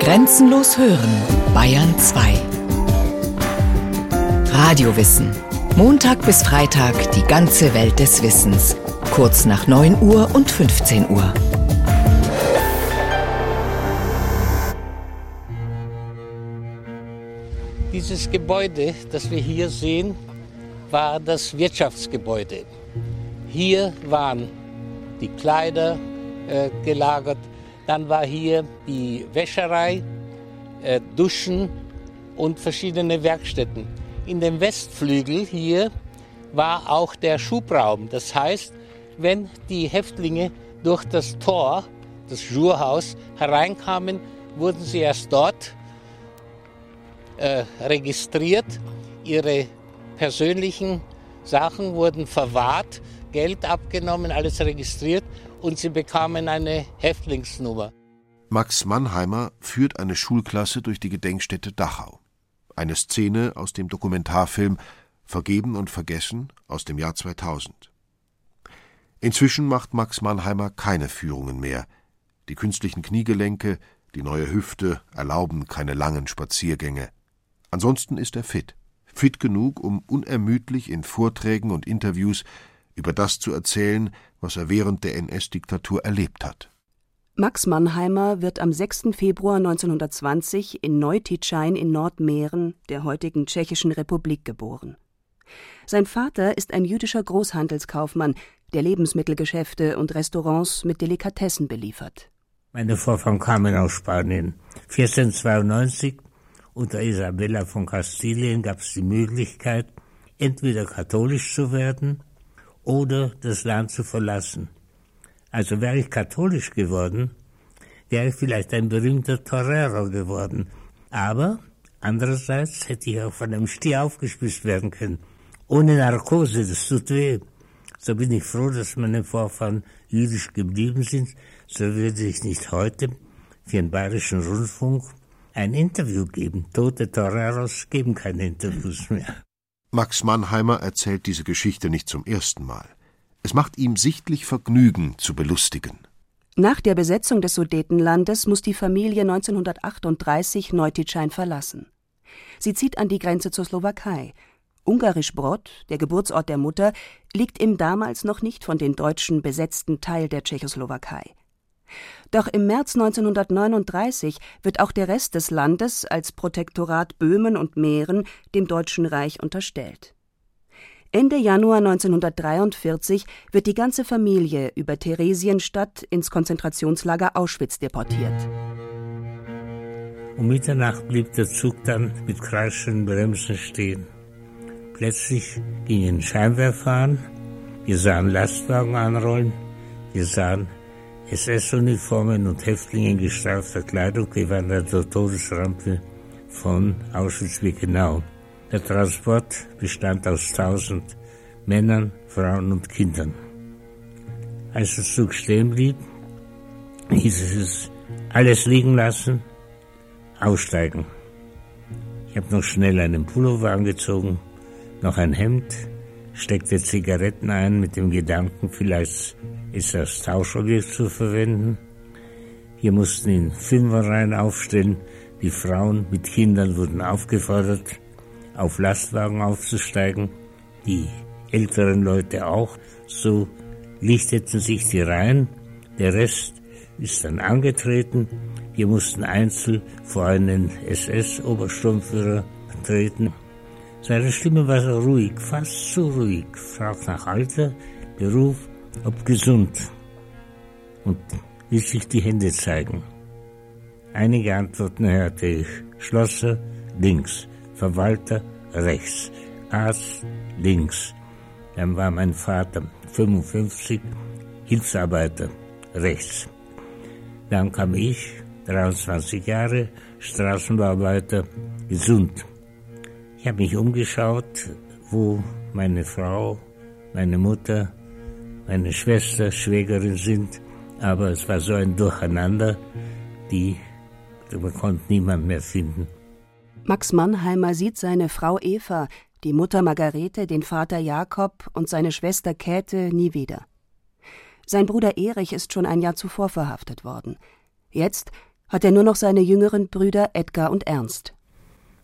Grenzenlos hören, Bayern 2. Radiowissen. Montag bis Freitag die ganze Welt des Wissens. Kurz nach 9 Uhr und 15 Uhr. Dieses Gebäude, das wir hier sehen, war das Wirtschaftsgebäude. Hier waren die Kleider äh, gelagert, dann war hier die Wäscherei, äh, Duschen und verschiedene Werkstätten. In dem Westflügel hier war auch der Schubraum. Das heißt, wenn die Häftlinge durch das Tor, das Schurhaus, hereinkamen, wurden sie erst dort äh, registriert. Ihre persönlichen Sachen wurden verwahrt, Geld abgenommen, alles registriert und sie bekamen eine Häftlingsnummer. Max Mannheimer führt eine Schulklasse durch die Gedenkstätte Dachau. Eine Szene aus dem Dokumentarfilm Vergeben und Vergessen aus dem Jahr 2000. Inzwischen macht Max Mannheimer keine Führungen mehr. Die künstlichen Kniegelenke, die neue Hüfte erlauben keine langen Spaziergänge. Ansonsten ist er fit. Fit genug, um unermüdlich in Vorträgen und Interviews über das zu erzählen, was er während der NS-Diktatur erlebt hat. Max Mannheimer wird am 6. Februar 1920 in Neutitschein in Nordmähren, der heutigen Tschechischen Republik, geboren. Sein Vater ist ein jüdischer Großhandelskaufmann, der Lebensmittelgeschäfte und Restaurants mit Delikatessen beliefert. Meine Vorfahren kamen aus Spanien. 1492 unter Isabella von Kastilien gab es die Möglichkeit, entweder katholisch zu werden oder das Land zu verlassen. Also wäre ich katholisch geworden, wäre ich vielleicht ein berühmter Torero geworden. Aber andererseits hätte ich auch von einem Stier aufgespießt werden können. Ohne Narkose, das tut weh. So bin ich froh, dass meine Vorfahren jüdisch geblieben sind. So würde ich nicht heute für den Bayerischen Rundfunk ein Interview geben. Tote Toreros geben keine Interviews mehr. Max Mannheimer erzählt diese Geschichte nicht zum ersten Mal. Es macht ihm sichtlich Vergnügen zu belustigen. Nach der Besetzung des Sudetenlandes muss die Familie 1938 Neutitschein verlassen. Sie zieht an die Grenze zur Slowakei. Ungarisch Brod, der Geburtsort der Mutter, liegt im damals noch nicht von den Deutschen besetzten Teil der Tschechoslowakei. Doch im März 1939 wird auch der Rest des Landes als Protektorat Böhmen und Mähren dem Deutschen Reich unterstellt. Ende Januar 1943 wird die ganze Familie über Theresienstadt ins Konzentrationslager Auschwitz deportiert. Um Mitternacht blieb der Zug dann mit kreischenden Bremsen stehen. Plötzlich gingen Scheinwerfer an, wir sahen Lastwagen anrollen, wir sahen SS-Uniformen und Häftlinge in gestreifter Kleidung gewandert zur Todesrampe von Auschwitz-Birkenau. Der Transport bestand aus tausend Männern, Frauen und Kindern. Als der Zug stehen blieb, hieß es alles liegen lassen, aussteigen. Ich habe noch schnell einen Pullover angezogen, noch ein Hemd, steckte Zigaretten ein mit dem Gedanken, vielleicht ist das Tauschobjekt zu verwenden. Wir mussten in Fünferreihen aufstellen. Die Frauen mit Kindern wurden aufgefordert, auf Lastwagen aufzusteigen. Die älteren Leute auch. So lichteten sich die Reihen. Der Rest ist dann angetreten. Wir mussten einzeln vor einen SS-Obersturmführer treten. Seine Stimme war so ruhig, fast zu ruhig, fragt nach Alter, Beruf, ob gesund und ließ sich die Hände zeigen. Einige Antworten hörte ich. Schlosser links, Verwalter rechts, Arzt links. Dann war mein Vater 55, Hilfsarbeiter rechts. Dann kam ich, 23 Jahre, Straßenbauarbeiter, gesund. Ich habe mich umgeschaut, wo meine Frau, meine Mutter, meine Schwester, Schwägerin sind, aber es war so ein Durcheinander, die man konnte niemand mehr finden. Max Mannheimer sieht seine Frau Eva, die Mutter Margarete, den Vater Jakob und seine Schwester Käthe nie wieder. Sein Bruder Erich ist schon ein Jahr zuvor verhaftet worden. Jetzt, hat er nur noch seine jüngeren Brüder Edgar und Ernst.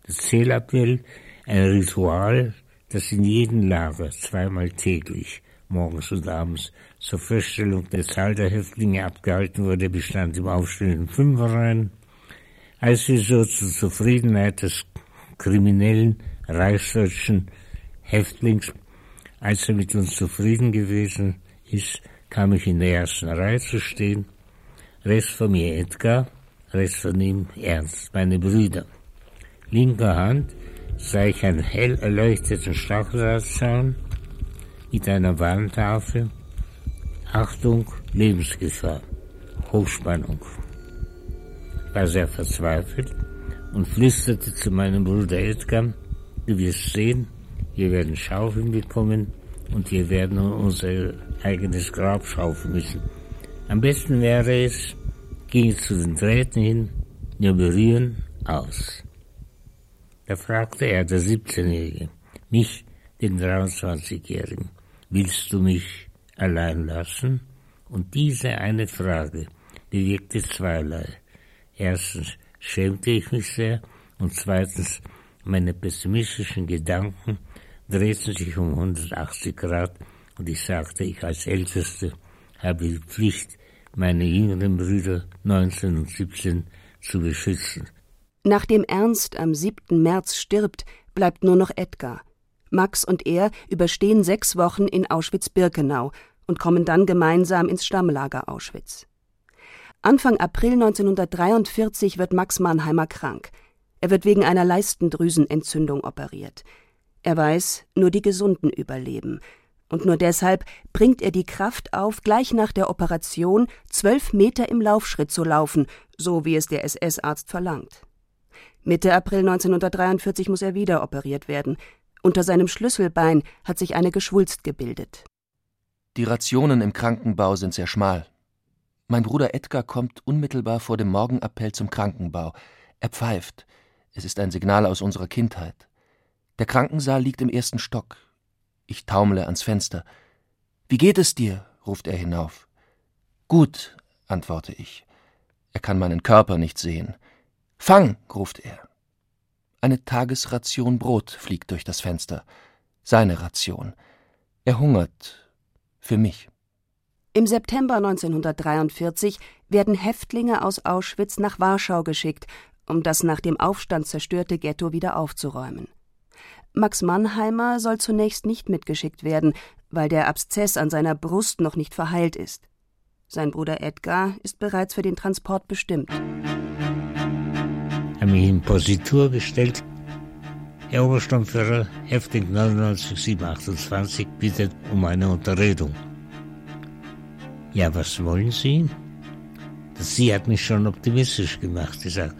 Das Zählappell, ein Ritual, das in jedem Lager zweimal täglich, morgens und abends, zur Feststellung der Zahl der Häftlinge abgehalten wurde, bestand im aufstehenden Fünferreihen. Als wir so zur Zufriedenheit des kriminellen reichsdeutschen Häftlings, als er mit uns zufrieden gewesen ist, kam ich in der ersten Reihe zu stehen. Rechts von mir Edgar, rechts von ihm Ernst, meine Brüder. Linker Hand sah ich einen hell erleuchteten Stacheldrahtzaun mit einer Warntafel. Achtung, Lebensgefahr, Hochspannung. War sehr verzweifelt und flüsterte zu meinem Bruder Edgar, du wirst sehen, wir werden Schaufeln bekommen und wir werden unser eigenes Grab schaufeln müssen. Am besten wäre es, ging zu den Drähten hin, nur berühren, aus. Da fragte er, der 17-Jährige, mich, den 23-Jährigen, willst du mich allein lassen? Und diese eine Frage bewirkte zweierlei. Erstens schämte ich mich sehr und zweitens meine pessimistischen Gedanken drehten sich um 180 Grad und ich sagte, ich als Älteste habe die Pflicht, meine jüngeren Brüder 19 und 17 zu beschützen. Nachdem Ernst am 7. März stirbt, bleibt nur noch Edgar. Max und er überstehen sechs Wochen in Auschwitz-Birkenau und kommen dann gemeinsam ins Stammlager Auschwitz. Anfang April 1943 wird Max Mannheimer krank. Er wird wegen einer Leistendrüsenentzündung operiert. Er weiß, nur die Gesunden überleben. Und nur deshalb bringt er die Kraft auf, gleich nach der Operation zwölf Meter im Laufschritt zu laufen, so wie es der SS-Arzt verlangt. Mitte April 1943 muss er wieder operiert werden. Unter seinem Schlüsselbein hat sich eine Geschwulst gebildet. Die Rationen im Krankenbau sind sehr schmal. Mein Bruder Edgar kommt unmittelbar vor dem Morgenappell zum Krankenbau. Er pfeift. Es ist ein Signal aus unserer Kindheit. Der Krankensaal liegt im ersten Stock. Ich taumle ans Fenster. Wie geht es dir? ruft er hinauf. Gut, antworte ich. Er kann meinen Körper nicht sehen. Fang, ruft er. Eine Tagesration Brot fliegt durch das Fenster. Seine Ration. Er hungert. Für mich. Im September 1943 werden Häftlinge aus Auschwitz nach Warschau geschickt, um das nach dem Aufstand zerstörte Ghetto wieder aufzuräumen. Max Mannheimer soll zunächst nicht mitgeschickt werden, weil der Abszess an seiner Brust noch nicht verheilt ist. Sein Bruder Edgar ist bereits für den Transport bestimmt. Haben mich in Positur gestellt. Herr Obersturmführer, Häftling 99728 bittet um eine Unterredung. Ja, was wollen Sie? Sie hat mich schon optimistisch gemacht. Sie sagt,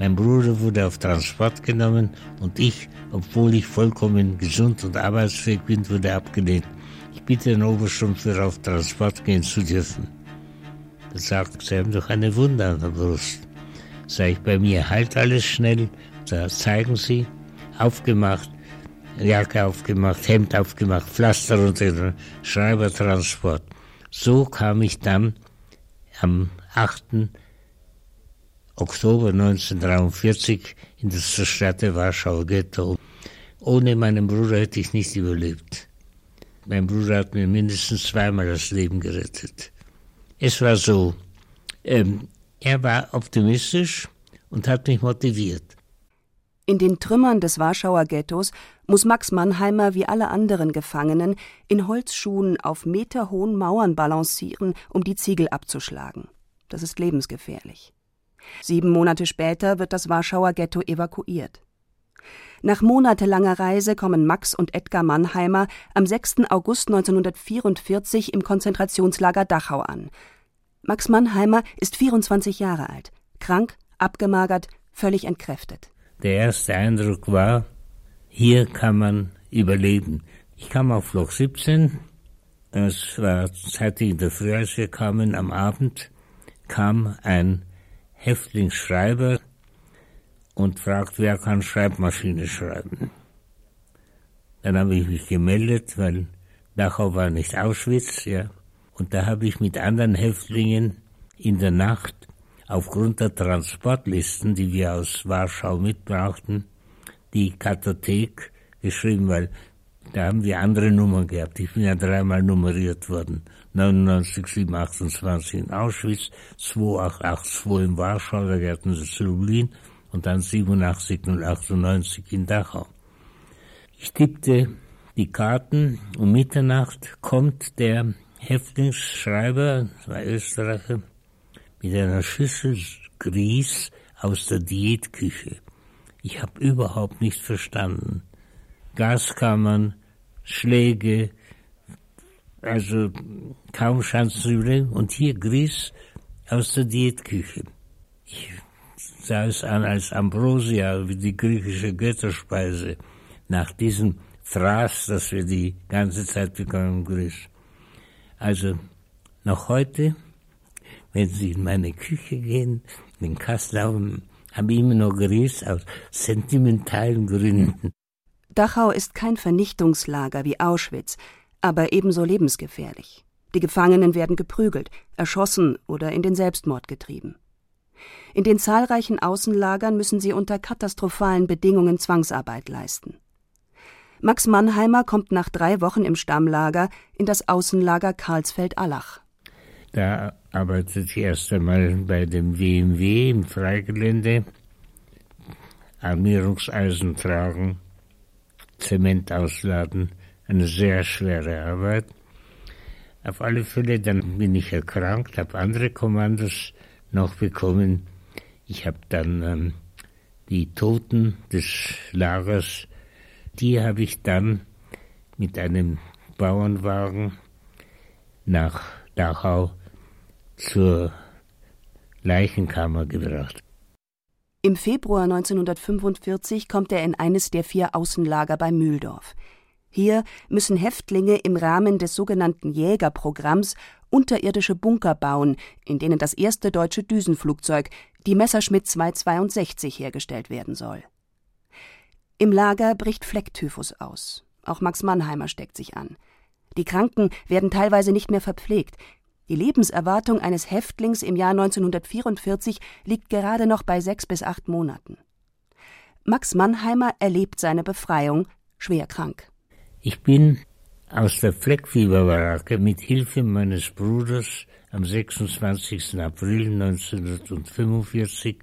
mein Bruder wurde auf Transport genommen und ich, obwohl ich vollkommen gesund und arbeitsfähig bin, wurde abgelehnt. Ich bitte den Obersturmführer auf Transport gehen zu dürfen. Da sagt, Sie haben doch eine Wunde an der Brust. Sag ich, bei mir heilt alles schnell. Da zeigen Sie, aufgemacht, Jacke aufgemacht, Hemd aufgemacht, Pflaster unter den Schreibertransport. So kam ich dann am 8. Oktober 1943 in das zerstörte Warschauer Ghetto. Ohne meinen Bruder hätte ich nicht überlebt. Mein Bruder hat mir mindestens zweimal das Leben gerettet. Es war so, ähm, er war optimistisch und hat mich motiviert. In den Trümmern des Warschauer Ghettos muss Max Mannheimer wie alle anderen Gefangenen in Holzschuhen auf meterhohen Mauern balancieren, um die Ziegel abzuschlagen. Das ist lebensgefährlich. Sieben Monate später wird das Warschauer Ghetto evakuiert. Nach monatelanger Reise kommen Max und Edgar Mannheimer am 6. August 1944 im Konzentrationslager Dachau an. Max Mannheimer ist 24 Jahre alt, krank, abgemagert, völlig entkräftet. Der erste Eindruck war, hier kann man überleben. Ich kam auf Loch 17, es war zeitig in der Früh, als wir kamen, am Abend kam ein Häftlingsschreiber und fragt, wer kann Schreibmaschine schreiben. Dann habe ich mich gemeldet, weil Dachau war nicht Auschwitz, ja. Und da habe ich mit anderen Häftlingen in der Nacht aufgrund der Transportlisten, die wir aus Warschau mitbrachten, die Kartothek geschrieben, weil da haben wir andere Nummern gehabt. Ich bin ja dreimal nummeriert worden. 99, 7, 28 in Auschwitz, 2882 in Warschau, da gehörten sie zu Lublin und dann 87 098 in Dachau. Ich tippte die Karten. Um Mitternacht kommt der Häftlingsschreiber, zwei Österreicher, mit einer Schüssel Grieß aus der Diätküche. Ich habe überhaupt nicht verstanden. Gaskammern, Schläge, also kaum Schanzenübel und hier Grieß aus der Diätküche. Ich sah es an als Ambrosia, wie die griechische Götterspeise, nach diesem Fraß, das wir die ganze Zeit bekommen, Grieß. Also noch heute, wenn Sie in meine Küche gehen, in den haben, habe ich immer noch Grieß aus sentimentalen Gründen. Dachau ist kein Vernichtungslager wie Auschwitz, aber ebenso lebensgefährlich. Die Gefangenen werden geprügelt, erschossen oder in den Selbstmord getrieben. In den zahlreichen Außenlagern müssen sie unter katastrophalen Bedingungen Zwangsarbeit leisten. Max Mannheimer kommt nach drei Wochen im Stammlager in das Außenlager Karlsfeld-Allach. Da arbeitete ich erst einmal bei dem WMW im Freigelände, Armierungseisen tragen, Zement ausladen, eine sehr schwere Arbeit. Auf alle Fälle, dann bin ich erkrankt, habe andere Kommandos noch bekommen. Ich habe dann ähm, die Toten des Lagers, die habe ich dann mit einem Bauernwagen nach Dachau zur Leichenkammer gebracht. Im Februar 1945 kommt er in eines der vier Außenlager bei Mühldorf. Hier müssen Häftlinge im Rahmen des sogenannten Jägerprogramms unterirdische Bunker bauen, in denen das erste deutsche Düsenflugzeug, die Messerschmitt 262, hergestellt werden soll. Im Lager bricht Flecktyphus aus. Auch Max Mannheimer steckt sich an. Die Kranken werden teilweise nicht mehr verpflegt. Die Lebenserwartung eines Häftlings im Jahr 1944 liegt gerade noch bei sechs bis acht Monaten. Max Mannheimer erlebt seine Befreiung schwer krank. Ich bin aus der Fleckfieberbaracke mit Hilfe meines Bruders am 26. April 1945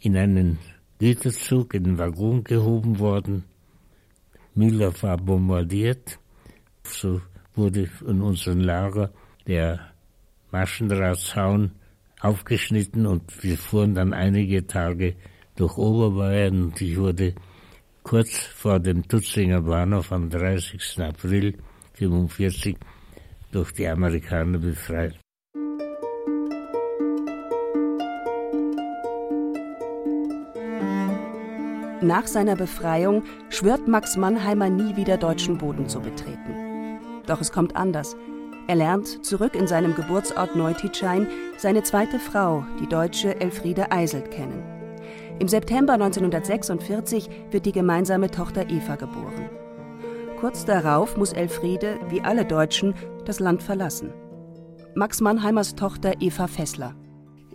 in einen Güterzug, in den Waggon gehoben worden. Müller war bombardiert. So wurde in unserem Lager der Maschendrahtzaun aufgeschnitten und wir fuhren dann einige Tage durch Oberbayern und ich wurde kurz vor dem Tutzinger Bahnhof am 30. April 1945 durch die Amerikaner befreit. Nach seiner Befreiung schwört Max Mannheimer nie wieder deutschen Boden zu betreten. Doch es kommt anders. Er lernt zurück in seinem Geburtsort Neutitschein seine zweite Frau, die deutsche Elfriede Eiselt, kennen. Im September 1946 wird die gemeinsame Tochter Eva geboren. Kurz darauf muss Elfriede, wie alle Deutschen, das Land verlassen. Max Mannheimers Tochter Eva Fessler.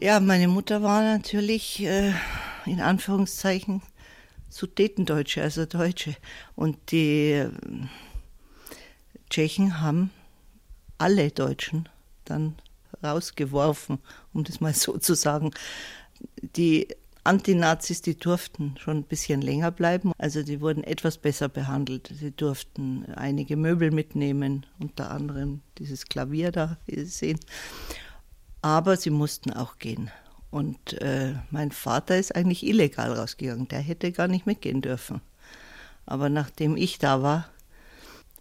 Ja, meine Mutter war natürlich äh, in Anführungszeichen Sudetendeutsche, also Deutsche. Und die äh, Tschechen haben alle Deutschen dann rausgeworfen, um das mal so zu sagen. Die Antinazis, die durften schon ein bisschen länger bleiben. Also die wurden etwas besser behandelt. Sie durften einige Möbel mitnehmen, unter anderem dieses Klavier da, wie Sie sehen. Aber sie mussten auch gehen. Und äh, mein Vater ist eigentlich illegal rausgegangen. Der hätte gar nicht mitgehen dürfen. Aber nachdem ich da war,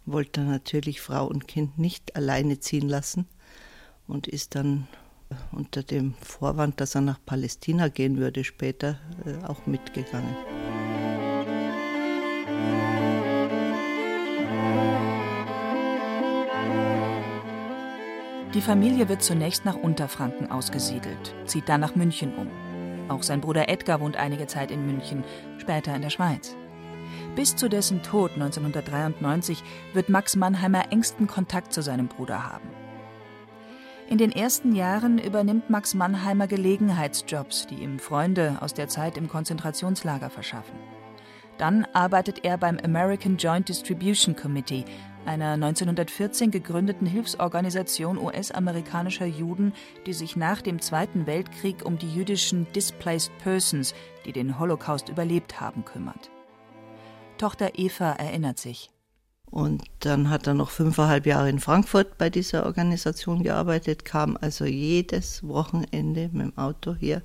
wollte er natürlich Frau und Kind nicht alleine ziehen lassen und ist dann äh, unter dem Vorwand, dass er nach Palästina gehen würde, später äh, auch mitgegangen. Die Familie wird zunächst nach Unterfranken ausgesiedelt, zieht dann nach München um. Auch sein Bruder Edgar wohnt einige Zeit in München, später in der Schweiz. Bis zu dessen Tod 1993 wird Max Mannheimer engsten Kontakt zu seinem Bruder haben. In den ersten Jahren übernimmt Max Mannheimer Gelegenheitsjobs, die ihm Freunde aus der Zeit im Konzentrationslager verschaffen. Dann arbeitet er beim American Joint Distribution Committee, einer 1914 gegründeten Hilfsorganisation US-amerikanischer Juden, die sich nach dem Zweiten Weltkrieg um die jüdischen Displaced Persons, die den Holocaust überlebt haben, kümmert. Tochter Eva erinnert sich. Und dann hat er noch fünfeinhalb Jahre in Frankfurt bei dieser Organisation gearbeitet, kam also jedes Wochenende mit dem Auto hier.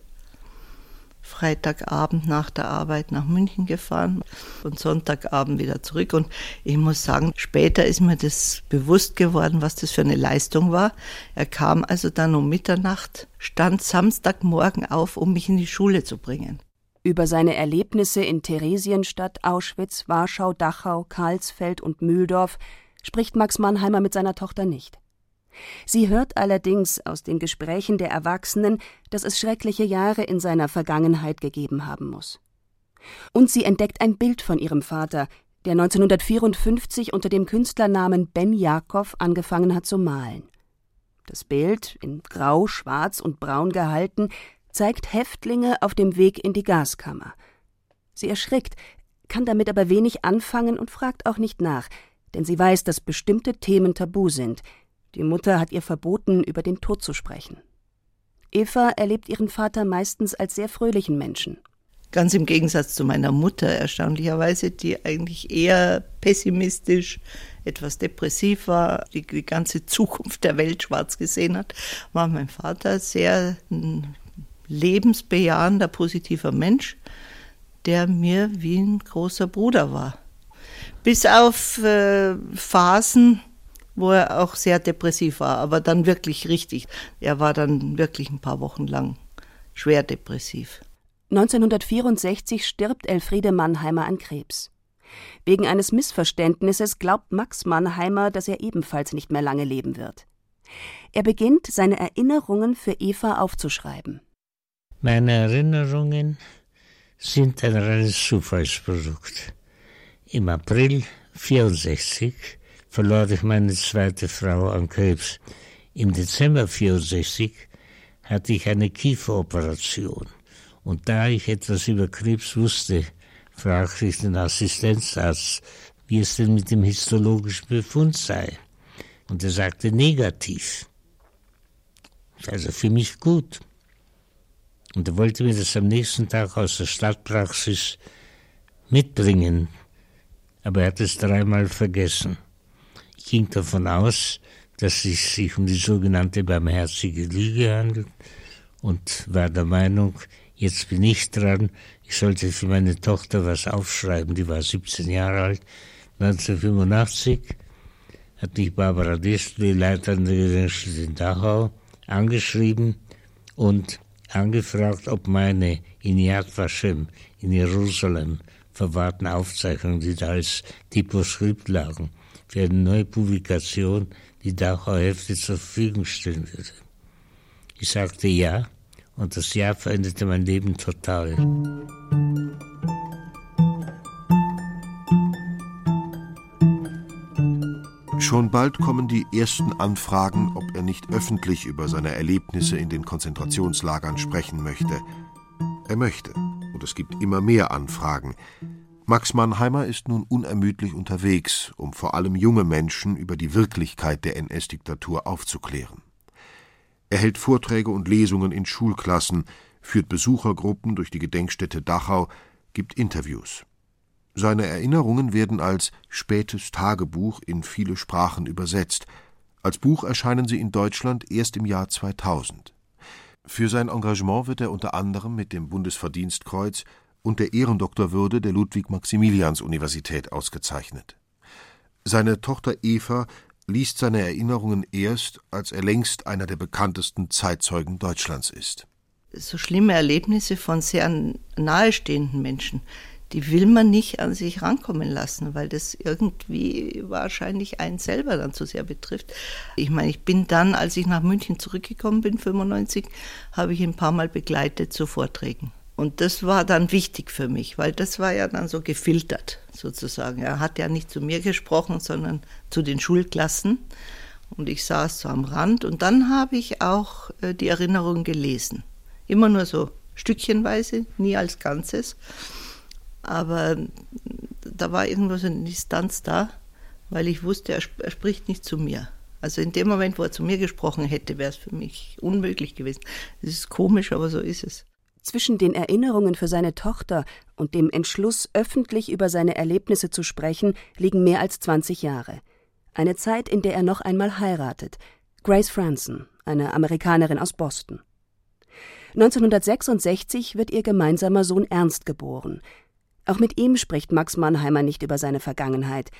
Freitagabend nach der Arbeit nach München gefahren und Sonntagabend wieder zurück. Und ich muss sagen, später ist mir das bewusst geworden, was das für eine Leistung war. Er kam also dann um Mitternacht, stand Samstagmorgen auf, um mich in die Schule zu bringen. Über seine Erlebnisse in Theresienstadt, Auschwitz, Warschau, Dachau, Karlsfeld und Mühldorf spricht Max Mannheimer mit seiner Tochter nicht. Sie hört allerdings aus den Gesprächen der Erwachsenen, dass es schreckliche Jahre in seiner Vergangenheit gegeben haben muss. Und sie entdeckt ein Bild von ihrem Vater, der 1954 unter dem Künstlernamen Ben Jakob angefangen hat zu malen. Das Bild, in Grau, Schwarz und Braun gehalten, zeigt Häftlinge auf dem Weg in die Gaskammer. Sie erschrickt, kann damit aber wenig anfangen und fragt auch nicht nach, denn sie weiß, dass bestimmte Themen tabu sind. Die Mutter hat ihr verboten, über den Tod zu sprechen. Eva erlebt ihren Vater meistens als sehr fröhlichen Menschen. Ganz im Gegensatz zu meiner Mutter, erstaunlicherweise, die eigentlich eher pessimistisch, etwas depressiv war, die, die ganze Zukunft der Welt schwarz gesehen hat, war mein Vater sehr lebensbejahender, positiver Mensch, der mir wie ein großer Bruder war. Bis auf äh, Phasen, wo er auch sehr depressiv war, aber dann wirklich richtig. Er war dann wirklich ein paar Wochen lang schwer depressiv. 1964 stirbt Elfriede Mannheimer an Krebs. Wegen eines Missverständnisses glaubt Max Mannheimer, dass er ebenfalls nicht mehr lange leben wird. Er beginnt, seine Erinnerungen für Eva aufzuschreiben. Meine Erinnerungen sind ein reines Zufallsprodukt. Im April 64 verlor ich meine zweite Frau an Krebs. Im Dezember 64 hatte ich eine Kieferoperation. Und da ich etwas über Krebs wusste, fragte ich den Assistenzarzt, wie es denn mit dem histologischen Befund sei. Und er sagte negativ. Also für mich gut. Und er wollte mir das am nächsten Tag aus der Stadtpraxis mitbringen, aber er hat es dreimal vergessen. Ging davon aus, dass es sich um die sogenannte barmherzige Lüge handelt und war der Meinung, jetzt bin ich dran, ich sollte für meine Tochter was aufschreiben, die war 17 Jahre alt. 1985 hat mich Barbara Distel, die Leiterin der Gedenkstätte in Dachau, angeschrieben und angefragt, ob meine in Yad Vashem in Jerusalem verwahrten Aufzeichnungen, die da als Typoskript lagen, für eine neue Publikation die Dachauer Hefte zur Verfügung stellen würde. Ich sagte ja, und das Ja veränderte mein Leben total. Schon bald kommen die ersten Anfragen, ob er nicht öffentlich über seine Erlebnisse in den Konzentrationslagern sprechen möchte. Er möchte, und es gibt immer mehr Anfragen. Max Mannheimer ist nun unermüdlich unterwegs, um vor allem junge Menschen über die Wirklichkeit der NS-Diktatur aufzuklären. Er hält Vorträge und Lesungen in Schulklassen, führt Besuchergruppen durch die Gedenkstätte Dachau, gibt Interviews. Seine Erinnerungen werden als Spätes Tagebuch in viele Sprachen übersetzt. Als Buch erscheinen sie in Deutschland erst im Jahr 2000. Für sein Engagement wird er unter anderem mit dem Bundesverdienstkreuz und der Ehrendoktorwürde der Ludwig-Maximilians-Universität ausgezeichnet. Seine Tochter Eva liest seine Erinnerungen erst, als er längst einer der bekanntesten Zeitzeugen Deutschlands ist. So schlimme Erlebnisse von sehr nahestehenden Menschen, die will man nicht an sich rankommen lassen, weil das irgendwie wahrscheinlich einen selber dann zu sehr betrifft. Ich meine, ich bin dann, als ich nach München zurückgekommen bin, 95, habe ich ein paar Mal begleitet zu Vorträgen. Und das war dann wichtig für mich, weil das war ja dann so gefiltert sozusagen. Er hat ja nicht zu mir gesprochen, sondern zu den Schulklassen. und ich saß so am Rand und dann habe ich auch äh, die Erinnerung gelesen. Immer nur so stückchenweise, nie als Ganzes. Aber da war irgendwo so eine Distanz da, weil ich wusste, er, sp er spricht nicht zu mir. Also in dem Moment, wo er zu mir gesprochen hätte, wäre es für mich unmöglich gewesen. Es ist komisch, aber so ist es. Zwischen den Erinnerungen für seine Tochter und dem Entschluss, öffentlich über seine Erlebnisse zu sprechen, liegen mehr als 20 Jahre. Eine Zeit, in der er noch einmal heiratet. Grace Franson, eine Amerikanerin aus Boston. 1966 wird ihr gemeinsamer Sohn Ernst geboren. Auch mit ihm spricht Max Mannheimer nicht über seine Vergangenheit,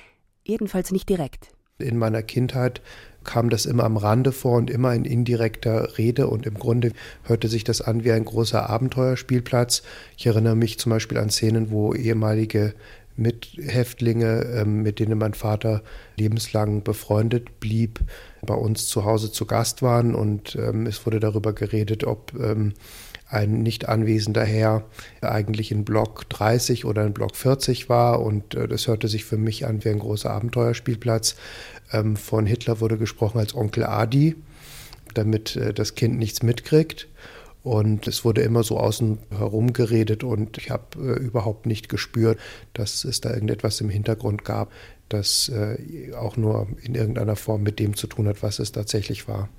jedenfalls nicht direkt. In meiner Kindheit kam das immer am Rande vor und immer in indirekter Rede und im Grunde hörte sich das an wie ein großer Abenteuerspielplatz. Ich erinnere mich zum Beispiel an Szenen, wo ehemalige Mithäftlinge, ähm, mit denen mein Vater lebenslang befreundet blieb, bei uns zu Hause zu Gast waren und ähm, es wurde darüber geredet, ob ähm, ein nicht anwesender Herr eigentlich in Block 30 oder in Block 40 war und äh, das hörte sich für mich an wie ein großer Abenteuerspielplatz. von Hitler wurde gesprochen als Onkel Adi, damit äh, das Kind nichts mitkriegt. Und es wurde immer so außen herum geredet und ich habe äh, überhaupt nicht gespürt, dass es da irgendetwas im Hintergrund gab, das äh, auch nur in irgendeiner Form mit dem zu tun hat, was es tatsächlich war.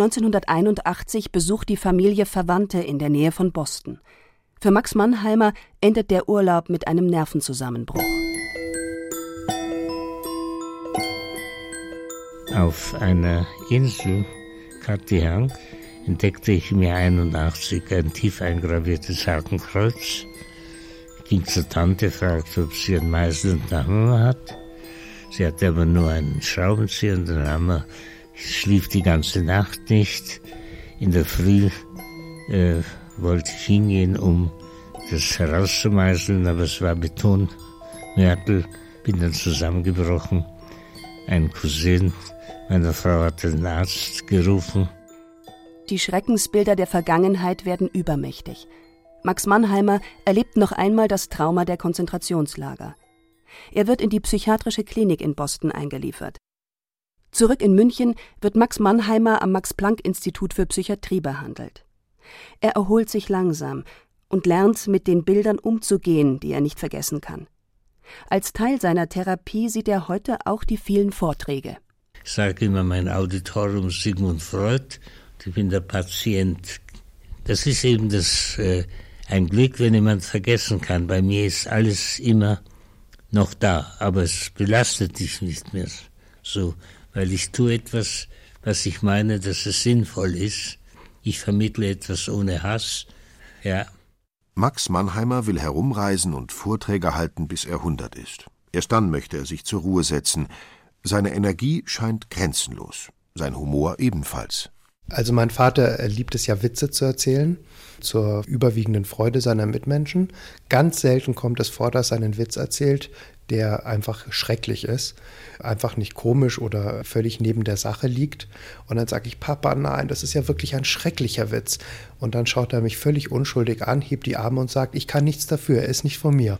1981 besucht die Familie Verwandte in der Nähe von Boston. Für Max Mannheimer endet der Urlaub mit einem Nervenzusammenbruch. Auf einer Insel, Katiang, entdeckte ich mir 81 ein tief eingraviertes Hakenkreuz, ging zur Tante, fragte, ob sie einen Meißel und Hammer hat. Sie hatte aber nur einen Schraubenzieher und einen Hammer. Ich schlief die ganze Nacht nicht. In der Früh äh, wollte ich hingehen, um das herauszumeißeln, aber es war Betonmörtel. Bin dann zusammengebrochen. Ein Cousin meiner Frau hat den Arzt gerufen die Schreckensbilder der Vergangenheit werden übermächtig. Max Mannheimer erlebt noch einmal das Trauma der Konzentrationslager. Er wird in die psychiatrische Klinik in Boston eingeliefert. Zurück in München wird Max Mannheimer am Max-Planck-Institut für Psychiatrie behandelt. Er erholt sich langsam und lernt, mit den Bildern umzugehen, die er nicht vergessen kann. Als Teil seiner Therapie sieht er heute auch die vielen Vorträge. Ich sage immer mein Auditorium Sigmund Freud ich bin der Patient. Das ist eben das äh, ein Glück, wenn jemand vergessen kann. Bei mir ist alles immer noch da, aber es belastet dich nicht mehr so, weil ich tue etwas, was ich meine, dass es sinnvoll ist. Ich vermittle etwas ohne Hass. Ja. Max Mannheimer will herumreisen und Vorträge halten, bis er 100 ist. Erst dann möchte er sich zur Ruhe setzen. Seine Energie scheint grenzenlos, sein Humor ebenfalls. Also mein Vater liebt es ja Witze zu erzählen, zur überwiegenden Freude seiner Mitmenschen. Ganz selten kommt es vor, dass er einen Witz erzählt, der einfach schrecklich ist, einfach nicht komisch oder völlig neben der Sache liegt. Und dann sage ich, Papa, nein, das ist ja wirklich ein schrecklicher Witz. Und dann schaut er mich völlig unschuldig an, hebt die Arme und sagt, ich kann nichts dafür, er ist nicht von mir.